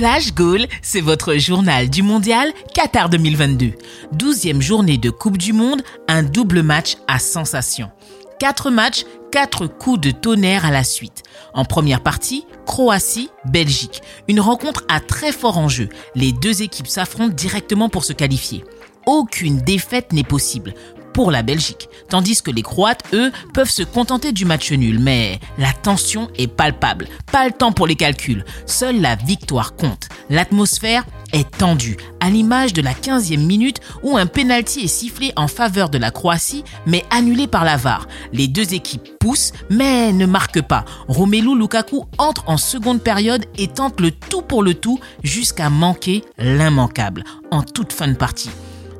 Flash Goal, c'est votre journal du mondial Qatar 2022. 12e journée de Coupe du Monde, un double match à sensation. 4 matchs, 4 coups de tonnerre à la suite. En première partie, Croatie, Belgique. Une rencontre à très fort enjeu. Les deux équipes s'affrontent directement pour se qualifier. Aucune défaite n'est possible pour la Belgique, tandis que les Croates, eux, peuvent se contenter du match nul. Mais la tension est palpable. Pas le temps pour les calculs. Seule la victoire compte. L'atmosphère est tendue, à l'image de la 15e minute où un penalty est sifflé en faveur de la Croatie, mais annulé par la VAR. Les deux équipes poussent, mais ne marquent pas. Romelu Lukaku entre en seconde période et tente le tout pour le tout jusqu'à manquer l'immanquable en toute fin de partie.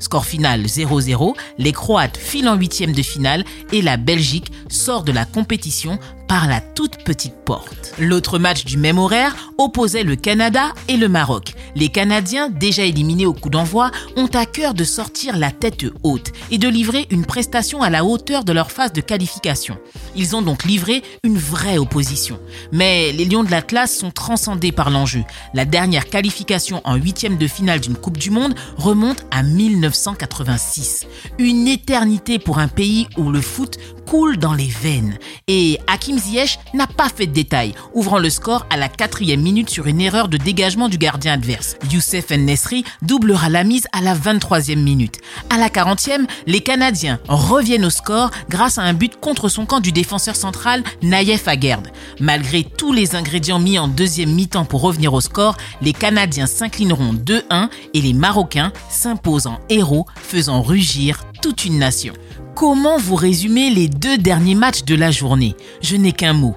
Score final 0-0, les Croates filent en huitième de finale et la Belgique sort de la compétition par la toute petite porte. L'autre match du même horaire opposait le Canada et le Maroc. Les Canadiens, déjà éliminés au coup d'envoi, ont à cœur de sortir la tête haute et de livrer une prestation à la hauteur de leur phase de qualification. Ils ont donc livré une vraie opposition. Mais les Lions de l'Atlas sont transcendés par l'enjeu. La dernière qualification en huitième de finale d'une Coupe du Monde remonte à 1986. Une éternité pour un pays où le foot coule dans les veines. Et Hakim Ziyech n'a pas fait de détails, ouvrant le score à la quatrième minute sur une erreur de dégagement du gardien adverse. Youssef Nesri doublera la mise à la 23e minute. À la 40e, les Canadiens reviennent au score grâce à un but contre son camp du défenseur central Naïef Aguerd. Malgré tous les ingrédients mis en deuxième mi-temps pour revenir au score, les Canadiens s'inclineront 2-1 et les Marocains s'imposent en héros, faisant rugir toute une nation. Comment vous résumez les deux derniers matchs de la journée? Je n'ai qu'un mot.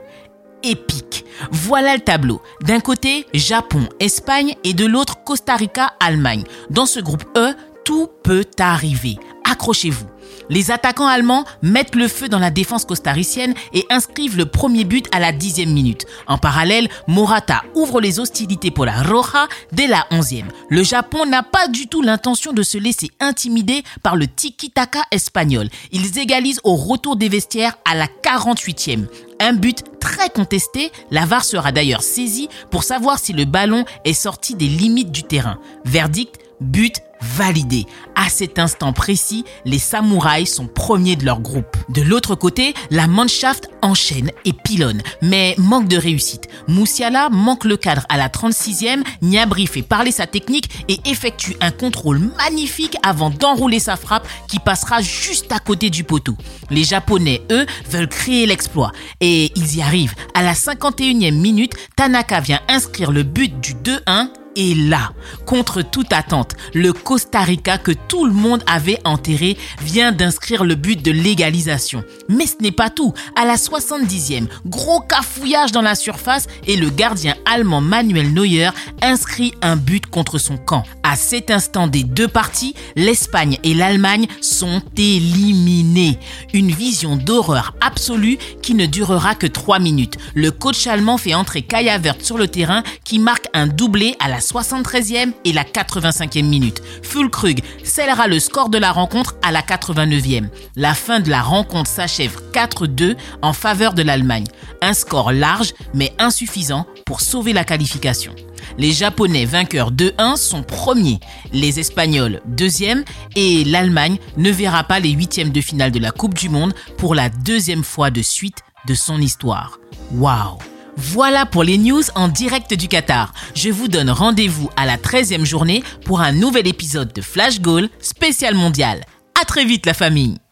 Épique. Voilà le tableau. D'un côté, Japon, Espagne et de l'autre, Costa Rica, Allemagne. Dans ce groupe E, tout peut arriver. Accrochez-vous. Les attaquants allemands mettent le feu dans la défense costaricienne et inscrivent le premier but à la dixième minute. En parallèle, Morata ouvre les hostilités pour la Roja dès la onzième. Le Japon n'a pas du tout l'intention de se laisser intimider par le tiki-taka espagnol. Ils égalisent au retour des vestiaires à la 48e. Un but très contesté, la VAR sera d'ailleurs saisie pour savoir si le ballon est sorti des limites du terrain. Verdict, but validé. À cet instant précis, les samouraïs sont premiers de leur groupe. De l'autre côté, la Mannschaft enchaîne et pilonne, mais manque de réussite. Moussiala manque le cadre à la 36e, Niabri fait parler sa technique et effectue un contrôle magnifique avant d'enrouler sa frappe qui passera juste à côté du poteau. Les Japonais, eux, veulent créer l'exploit et ils y arrivent. À la 51e minute, Tanaka vient inscrire le but du 2-1 et là, contre toute attente, le Costa Rica que tout le monde avait enterré vient d'inscrire le but de l'égalisation. Mais ce n'est pas tout. À la 70e, gros cafouillage dans la surface et le gardien allemand Manuel Neuer inscrit un but contre son camp. À cet instant des deux parties, l'Espagne et l'Allemagne sont éliminés. Une vision d'horreur absolue qui ne durera que 3 minutes. Le coach allemand fait entrer Kaya Vert sur le terrain qui marque un doublé à la 73e et la 85e minute. Fulkrug scellera le score de la rencontre à la 89e. La fin de la rencontre s'achève 4-2 en faveur de l'Allemagne. Un score large mais insuffisant pour sauver la qualification. Les Japonais vainqueurs 2-1 sont premiers, les Espagnols deuxième et l'Allemagne ne verra pas les huitièmes de finale de la Coupe du Monde pour la deuxième fois de suite de son histoire. Waouh voilà pour les news en direct du Qatar. Je vous donne rendez-vous à la 13e journée pour un nouvel épisode de Flash Goal spécial mondial. À très vite la famille